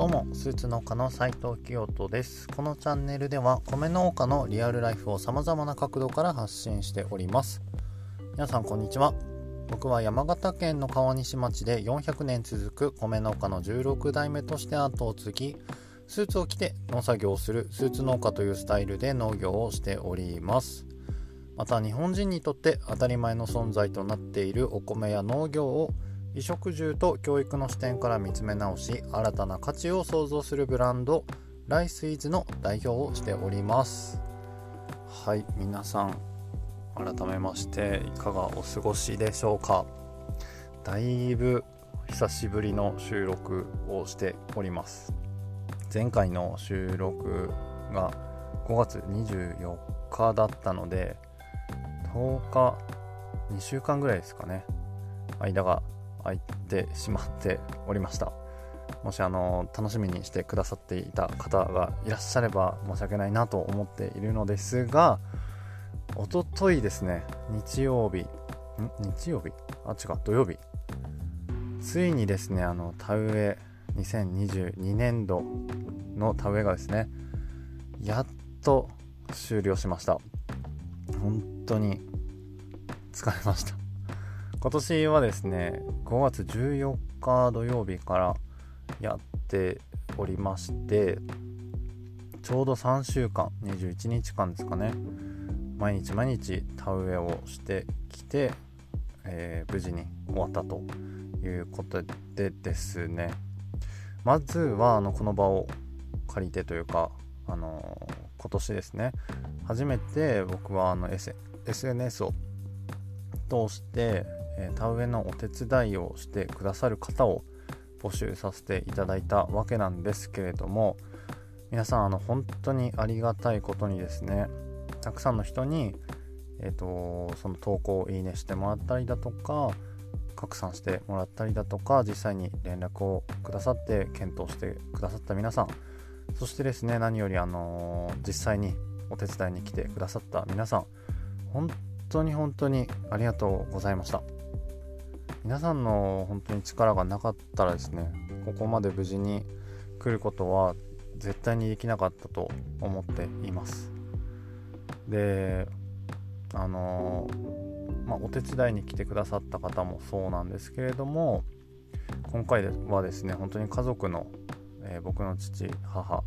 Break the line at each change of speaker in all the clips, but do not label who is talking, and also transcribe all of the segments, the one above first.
どうもスーツ農家の斉藤清人です。このチャンネルでは米農家のリアルライフを様々な角度から発信しております。皆さんこんにちは。僕は山形県の川西町で400年続く米農家の16代目として後を継ぎスーツを着て農作業をするスーツ農家というスタイルで農業をしております。また日本人にとって当たり前の存在となっているお米や農業を衣食住と教育の視点から見つめ直し新たな価値を創造するブランドライスイーズの代表をしております。はい皆さん改めましていかがお過ごしでしょうか。だいぶ久しぶりの収録をしております。前回の収録が5月24日だったので10日2週間ぐらいですかね。間が空いてしまっておりました。もしあの楽しみにしてくださっていた方がいらっしゃれば申し訳ないなと思っているのですがおとといですね日曜日ん？日曜日？あ違う土曜日。ついにですねあの田植え2022年度の田植えがですねやっと終了しました。本当に疲れました。今年はですね5月14日土曜日からやっておりましてちょうど3週間21日間ですかね。毎日毎日田植えをしてきて、えー、無事に終わったということでですね。まずはあのこの場を借りてというか、あの、今年ですね。初めて僕はあの、S、SNS を通してえ田植えのお手伝いをしてくださる方を募集させていただいたわけなんですけれども皆さんあの本当にありがたいことにですねたくさんの人に、えーと、その投稿をいいねしてもらったりだとか拡散してもらったりだとか実際に連絡をくださって検討してくださった皆さんそしてですね何よりあの、実際にお手伝いに来てくださった皆さん本当に本当にありがとうございました。皆さんの本当に力がなかったらですねここまで無事に来ることは絶対にできなかったと思っています。であのまあ、お手伝いに来てくださった方もそうなんですけれども今回はですね本当に家族の、えー、僕の父母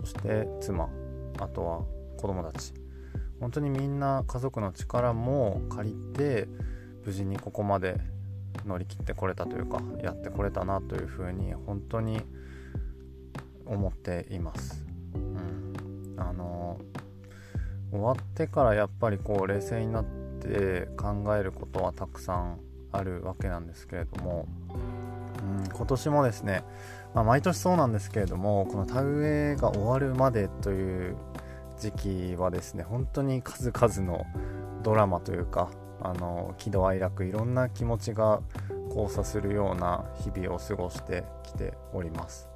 そして妻あとは子供たち本当にみんな家族の力も借りて無事にここまで乗り切ってこれたというかやってこれたなというふうに本当に思っています。うん、あの終わってからやっぱりこう冷静になって考えることはたくさんあるわけなんですけれども、うん、今年もですね、まあ、毎年そうなんですけれどもこの田植えが終わるまでという時期はですね本当に数々のドラマというかあの喜怒哀楽いろんな気持ちが交差するような日々を過ごしてきております。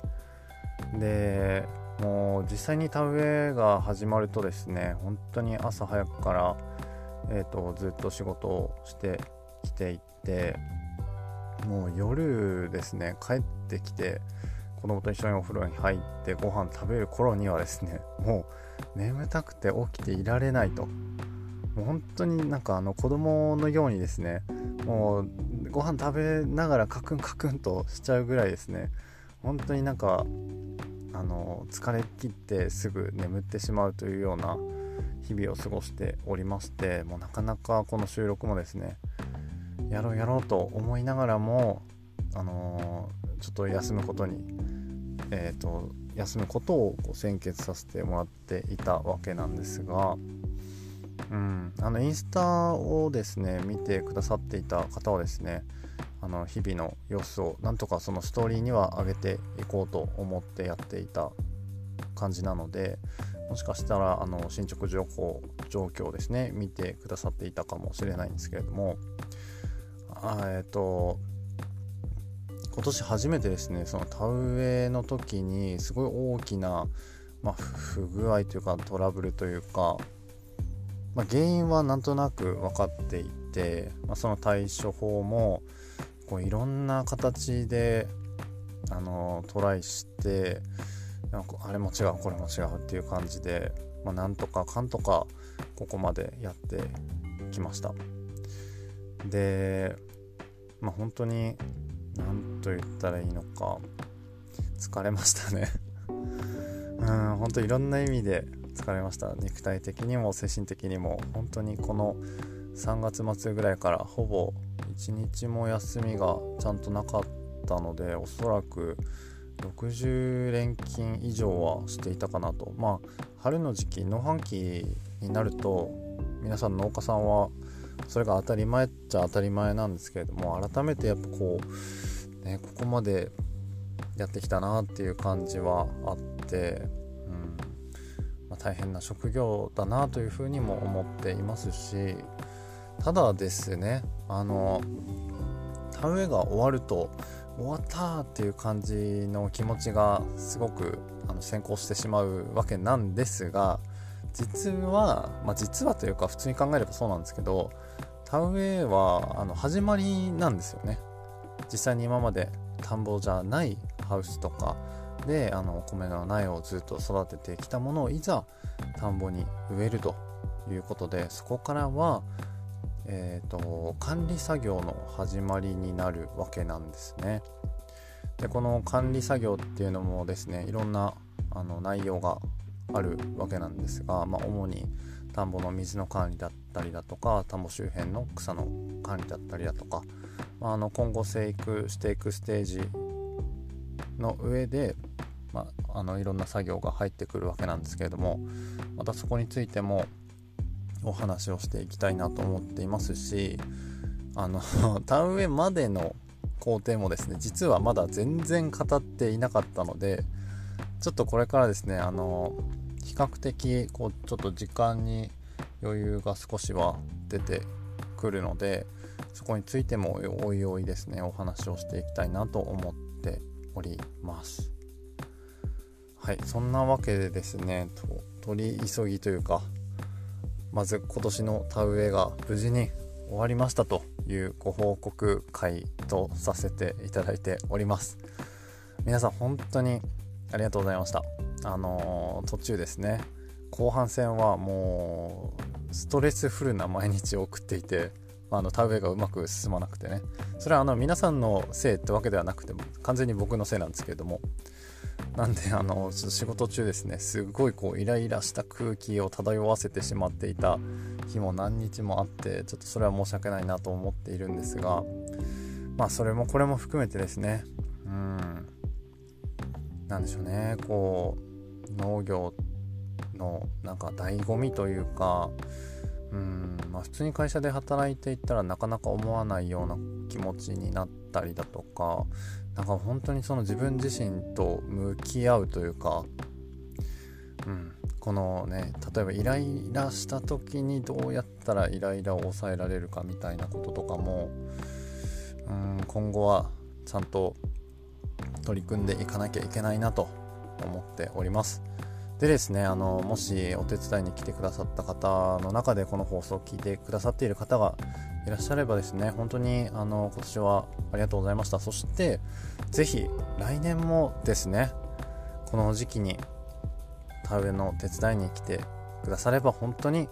でもう実際に田植えが始まるとですね本当に朝早くから、えーと、ずっと仕事をしてきていてもう夜ですね帰ってきて子供と一緒にお風呂に入ってご飯食べる頃にはですねもう眠たくて起きていられないと。もう本当になんかあの子供のようにですねもうご飯食べながらカクンカクンとしちゃうぐらいですね。本当になんかあの疲れ切ってすぐ眠ってしまうというような日々を過ごしておりましてもうなかなかこの収録もですねやろうやろうと思いながらもあのー、ちょっと休むことにえっ、ー、と休むことをこう先決させてもらっていたわけなんですがうん、あのインスタをですね見てくださっていた方はですねあの日々の様子をなんとかそのストーリーには上げていこうと思ってやっていた感じなのでもしかしたらあの進捗情報状況ですね見てくださっていたかもしれないんですけれどもあえっ、ー、と今年初めてですねその田植えの時にすごい大きな、まあ、不具合というかトラブルというかまあ、原因はなんとなく分かっていて、まあ、その対処法もこういろんな形であのトライしてなんかあれも違うこれも違うっていう感じで、まあ、なんとかかんとかここまでやってきました。でまあ本当に何と言ったらいいのか疲れましたね。うん本当いろんな意味で疲れました。肉体的にも精神的にも。本当にこの3月末ぐらいからほぼ1日も休みがちゃんとなかったのでおそらく60連勤以上はしていたかなと。まあ春の時期農繁期になると皆さん農家さんはそれが当たり前っちゃ当たり前なんですけれども改めてやっぱこう、ね、ここまでやってきたなっていう感じはあって、まあ、大変な職業だなというふうにも思っていますしただですねあの田植えが終わると終わったっていう感じの気持ちがすごくあの先行してしまうわけなんですが実は、まあ、実はというか普通に考えればそうなんですけど田植えはあの始まりなんですよね。実際に今まで田んぼじゃないハウスとかであのお米の苗をずっと育ててきたものをいざ田んぼに植えるということでそこからはえーと、管理作業の始まりになるわけなんですね。でこの管理作業っていうのもですねいろんなあの内容があるわけなんですが、まあ、主に田んぼの水の管理だったりだとか田んぼ周辺の草の管理だったりだとか、まあ、あの今後生育していくステージの上で、あ、のいろんな作業が入ってくるわけなんですけれどもまたそこについてもお話をしていきたいなと思っていますしあの 田植えまでの工程もですね実はまだ全然語っていなかったのでちょっとこれからですねあの比較的こうちょっと時間に余裕が少しは出てくるのでそこについてもおいおいですねお話をしていきたいなと思っております。はいそんなわけでですね取り急ぎというかまず今年の田植えが無事に終わりましたというご報告会とさせていただいております。皆さん本当にありがとうございました。あのー、途中ですね後半戦はもうストレスフルな毎日を送っていてあの田植えがうまく進まなくてね。それはあの皆さんのせいってわけではなくても完全に僕のせいなんですけれどもなんであの仕事中ですねすごいこうイライラした空気を漂わせてしまっていた日も何日もあってちょっとそれは申し訳ないなと思っているんですがまあそれもこれも含めてですねうん何でしょうねこう農業のなんか醍醐味というかうんまあ、普通に会社で働いていったらなかなか思わないような気持ちになったりだとかなんか本当にその自分自身と向き合うというか、うん、このね例えばイライラした時にどうやったらイライラを抑えられるかみたいなこととかも、うん、今後はちゃんと取り組んでいかなきゃいけないなと思っております。でですねあのもしお手伝いに来てくださった方の中でこの放送を聞いてくださっている方がいらっしゃればですね本当にあの今年はありがとうございました。そして是非来年もですねこの時期に田植えの手伝いに来てくだされば本当に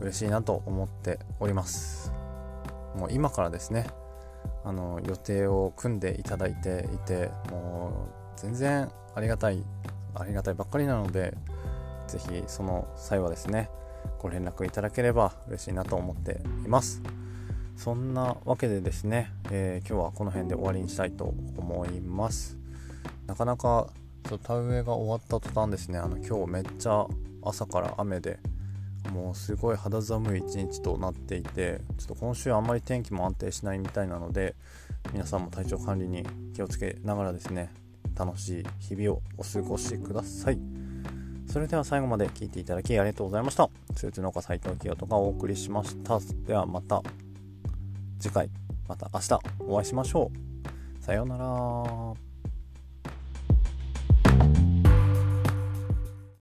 嬉しいなと思っております。もう今からですねあの予定を組んでいただいていてもう全然ありがたいありがたいばっかりなので是非その際はですねご連絡いただければ嬉しいなと思っています。そんなわけでですね、えー、今日はこの辺で終わりにしたいと思いますなかなか田植えが終わった途端ですねあの今日めっちゃ朝から雨でもうすごい肌寒い一日となっていてちょっと今週あんまり天気も安定しないみたいなので皆さんも体調管理に気をつけながらですね楽しい日々をお過ごしください。それでは最後まで聞いていただきありがとうございました。スーツ農家斉藤清人がお送りしました。ではまた次回、また明日お会いしましょう。さようなら。